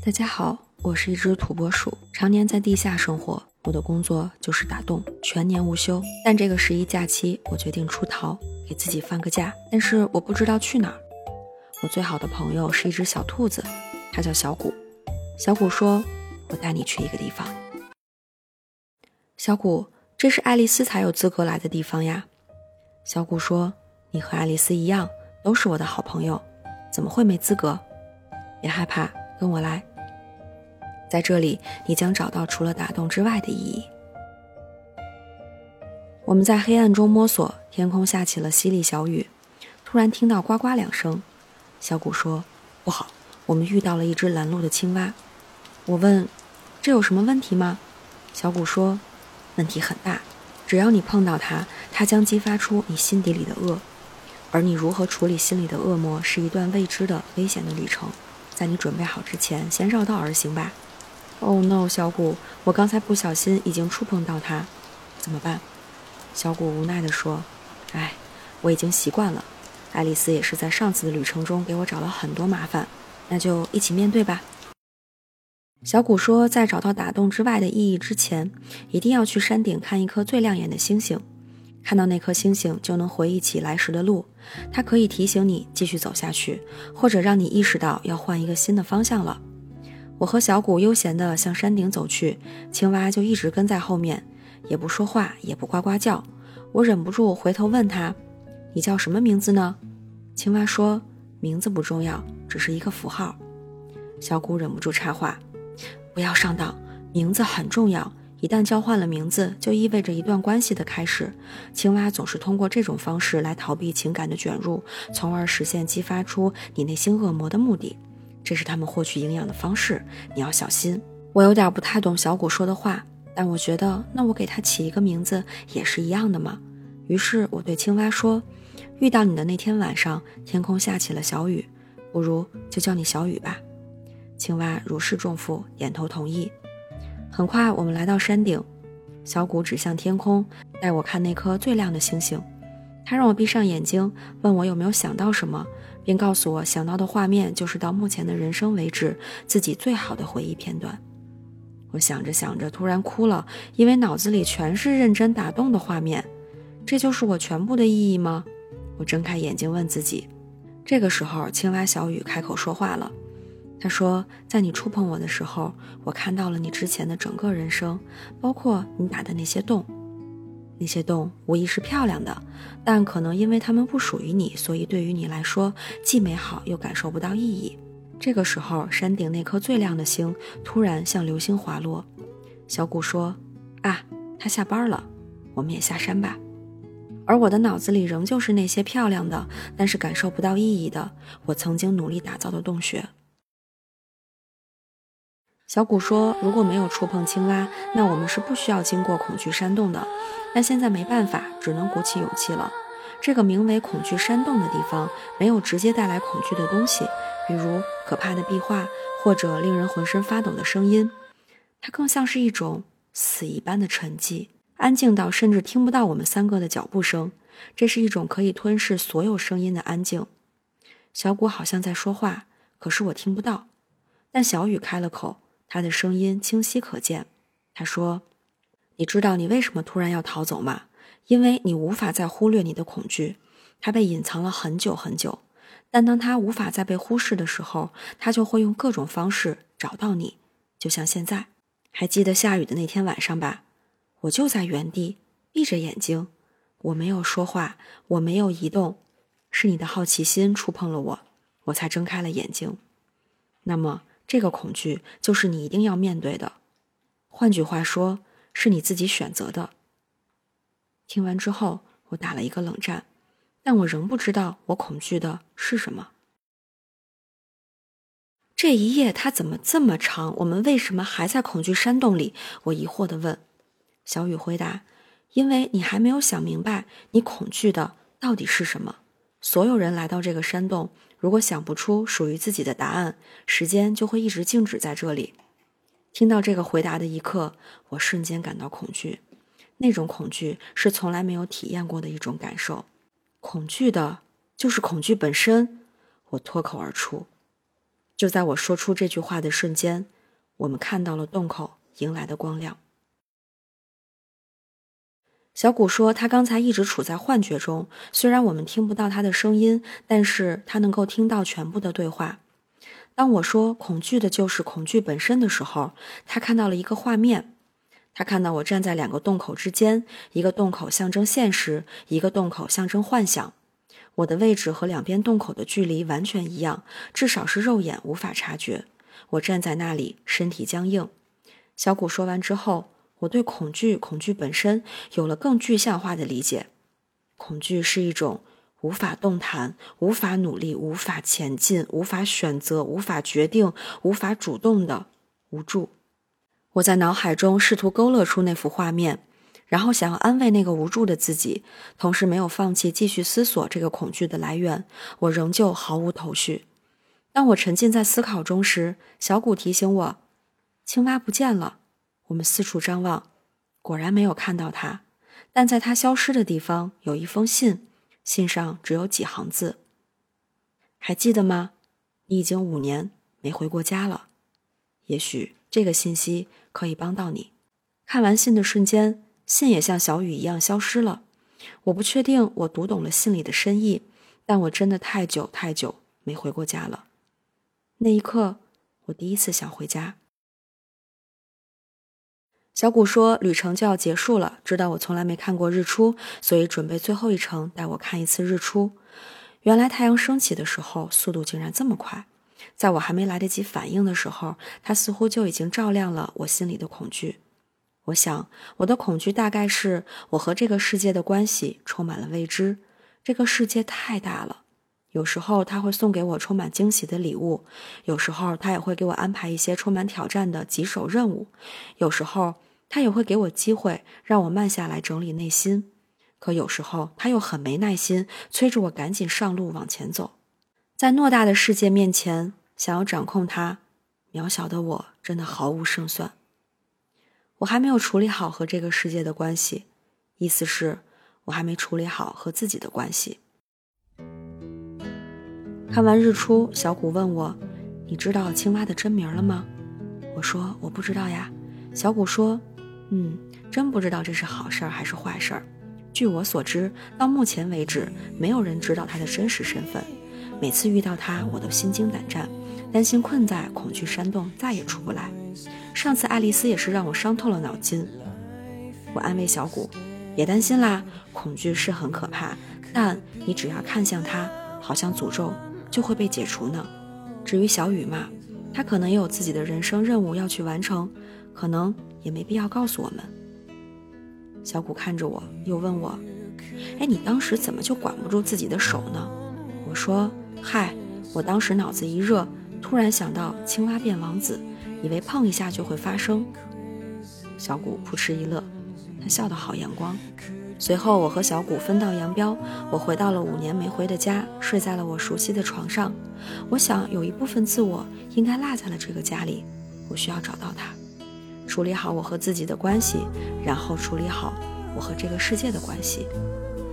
大家好，我是一只土拨鼠，常年在地下生活。我的工作就是打洞，全年无休。但这个十一假期，我决定出逃，给自己放个假。但是我不知道去哪儿。我最好的朋友是一只小兔子，它叫小谷。小谷说：“我带你去一个地方。”小谷，这是爱丽丝才有资格来的地方呀。小谷说：“你和爱丽丝一样，都是我的好朋友，怎么会没资格？别害怕，跟我来。在这里，你将找到除了打洞之外的意义。”我们在黑暗中摸索，天空下起了淅沥小雨，突然听到呱呱两声。小谷说：“不好，我们遇到了一只拦路的青蛙。”我问：“这有什么问题吗？”小谷说：“问题很大，只要你碰到它，它将激发出你心底里的恶，而你如何处理心里的恶魔是一段未知的危险的旅程。在你准备好之前，先绕道而行吧。” Oh no，小谷，我刚才不小心已经触碰到它，怎么办？小谷无奈地说：“哎，我已经习惯了。爱丽丝也是在上次的旅程中给我找了很多麻烦，那就一起面对吧。”小谷说：“在找到打洞之外的意义之前，一定要去山顶看一颗最亮眼的星星。看到那颗星星，就能回忆起来时的路。它可以提醒你继续走下去，或者让你意识到要换一个新的方向了。”我和小谷悠闲地向山顶走去，青蛙就一直跟在后面，也不说话，也不呱呱叫。我忍不住回头问他：“你叫什么名字呢？”青蛙说：“名字不重要，只是一个符号。”小谷忍不住插话。不要上当，名字很重要。一旦交换了名字，就意味着一段关系的开始。青蛙总是通过这种方式来逃避情感的卷入，从而实现激发出你内心恶魔的目的。这是他们获取营养的方式，你要小心。我有点不太懂小谷说的话，但我觉得那我给它起一个名字也是一样的嘛。于是我对青蛙说：“遇到你的那天晚上，天空下起了小雨，不如就叫你小雨吧。”青蛙如释重负，点头同意。很快，我们来到山顶，小谷指向天空，带我看那颗最亮的星星。他让我闭上眼睛，问我有没有想到什么，并告诉我想到的画面就是到目前的人生为止自己最好的回忆片段。我想着想着，突然哭了，因为脑子里全是认真打洞的画面。这就是我全部的意义吗？我睁开眼睛问自己。这个时候，青蛙小雨开口说话了。他说：“在你触碰我的时候，我看到了你之前的整个人生，包括你打的那些洞。那些洞无疑是漂亮的，但可能因为它们不属于你，所以对于你来说既美好又感受不到意义。”这个时候，山顶那颗最亮的星突然像流星滑落。小谷说：“啊，他下班了，我们也下山吧。”而我的脑子里仍旧是那些漂亮的，但是感受不到意义的我曾经努力打造的洞穴。小谷说：“如果没有触碰青蛙，那我们是不需要经过恐惧山洞的。但现在没办法，只能鼓起勇气了。这个名为恐惧山洞的地方，没有直接带来恐惧的东西，比如可怕的壁画或者令人浑身发抖的声音。它更像是一种死一般的沉寂，安静到甚至听不到我们三个的脚步声。这是一种可以吞噬所有声音的安静。小谷好像在说话，可是我听不到。但小雨开了口。”他的声音清晰可见。他说：“你知道你为什么突然要逃走吗？因为你无法再忽略你的恐惧，它被隐藏了很久很久。但当它无法再被忽视的时候，它就会用各种方式找到你。就像现在，还记得下雨的那天晚上吧？我就在原地，闭着眼睛，我没有说话，我没有移动，是你的好奇心触碰了我，我才睁开了眼睛。那么。”这个恐惧就是你一定要面对的，换句话说，是你自己选择的。听完之后，我打了一个冷战，但我仍不知道我恐惧的是什么。这一夜它怎么这么长？我们为什么还在恐惧山洞里？我疑惑的问。小雨回答：“因为你还没有想明白，你恐惧的到底是什么。”所有人来到这个山洞。如果想不出属于自己的答案，时间就会一直静止在这里。听到这个回答的一刻，我瞬间感到恐惧。那种恐惧是从来没有体验过的一种感受。恐惧的，就是恐惧本身。我脱口而出。就在我说出这句话的瞬间，我们看到了洞口迎来的光亮。小谷说，他刚才一直处在幻觉中，虽然我们听不到他的声音，但是他能够听到全部的对话。当我说恐惧的就是恐惧本身的时候，他看到了一个画面。他看到我站在两个洞口之间，一个洞口象征现实，一个洞口象征幻想。我的位置和两边洞口的距离完全一样，至少是肉眼无法察觉。我站在那里，身体僵硬。小谷说完之后，我对恐惧、恐惧本身有了更具象化的理解。恐惧是一种。无法动弹，无法努力，无法前进，无法选择，无法决定，无法主动的无助。我在脑海中试图勾勒出那幅画面，然后想要安慰那个无助的自己，同时没有放弃继续思索这个恐惧的来源。我仍旧毫无头绪。当我沉浸在思考中时，小谷提醒我：“青蛙不见了。”我们四处张望，果然没有看到他，但在他消失的地方有一封信。信上只有几行字，还记得吗？你已经五年没回过家了，也许这个信息可以帮到你。看完信的瞬间，信也像小雨一样消失了。我不确定我读懂了信里的深意，但我真的太久太久没回过家了。那一刻，我第一次想回家。小谷说：“旅程就要结束了，知道我从来没看过日出，所以准备最后一程带我看一次日出。原来太阳升起的时候速度竟然这么快，在我还没来得及反应的时候，它似乎就已经照亮了我心里的恐惧。我想，我的恐惧大概是我和这个世界的关系充满了未知。这个世界太大了，有时候他会送给我充满惊喜的礼物，有时候他也会给我安排一些充满挑战的棘手任务，有时候。”他也会给我机会，让我慢下来整理内心。可有时候他又很没耐心，催着我赶紧上路往前走。在偌大的世界面前，想要掌控它，渺小的我真的毫无胜算。我还没有处理好和这个世界的关系，意思是，我还没处理好和自己的关系。看完日出，小谷问我：“你知道青蛙的真名了吗？”我说：“我不知道呀。”小谷说。嗯，真不知道这是好事儿还是坏事儿。据我所知，到目前为止，没有人知道他的真实身份。每次遇到他，我都心惊胆战，担心困在恐惧山洞再也出不来。上次爱丽丝也是让我伤透了脑筋。我安慰小谷，别担心啦，恐惧是很可怕，但你只要看向它，好像诅咒就会被解除呢。至于小雨嘛，他可能也有自己的人生任务要去完成，可能。也没必要告诉我们。小谷看着我，又问我：“哎，你当时怎么就管不住自己的手呢？”我说：“嗨，我当时脑子一热，突然想到青蛙变王子，以为碰一下就会发生。”小谷扑哧一乐，他笑得好阳光。随后，我和小谷分道扬镳，我回到了五年没回的家，睡在了我熟悉的床上。我想，有一部分自我应该落在了这个家里，我需要找到它。处理好我和自己的关系，然后处理好我和这个世界的关系，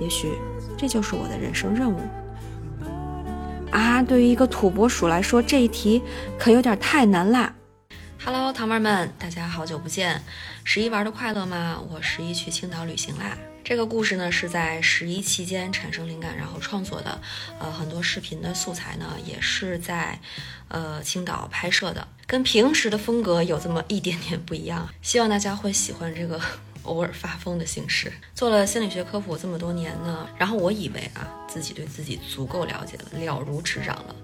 也许这就是我的人生任务。啊，对于一个土拨鼠来说，这一题可有点太难啦。Hello，糖妹们，大家好久不见，十一玩的快乐吗？我十一去青岛旅行啦。这个故事呢是在十一期间产生灵感，然后创作的。呃，很多视频的素材呢也是在，呃，青岛拍摄的，跟平时的风格有这么一点点不一样。希望大家会喜欢这个 偶尔发疯的形式。做了心理学科普这么多年呢，然后我以为啊自己对自己足够了解了，了如指掌了。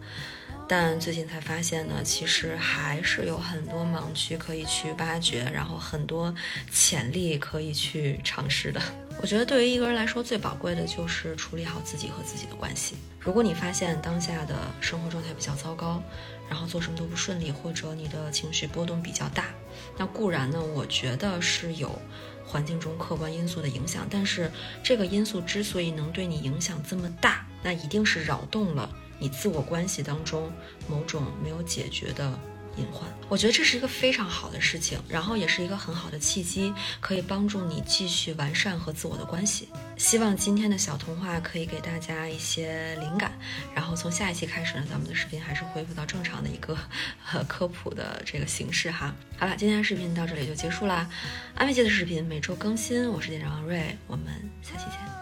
但最近才发现呢，其实还是有很多盲区可以去挖掘，然后很多潜力可以去尝试的。我觉得对于一个人来说，最宝贵的就是处理好自己和自己的关系。如果你发现当下的生活状态比较糟糕，然后做什么都不顺利，或者你的情绪波动比较大，那固然呢，我觉得是有环境中客观因素的影响。但是这个因素之所以能对你影响这么大，那一定是扰动了。你自我关系当中某种没有解决的隐患。我觉得这是一个非常好的事情，然后也是一个很好的契机，可以帮助你继续完善和自我的关系。希望今天的小童话可以给大家一些灵感，然后从下一期开始呢，咱们的视频还是恢复到正常的一个呃科普的这个形式哈。好了，今天的视频到这里就结束啦。安慰剂的视频每周更新，我是店长王瑞，我们下期见，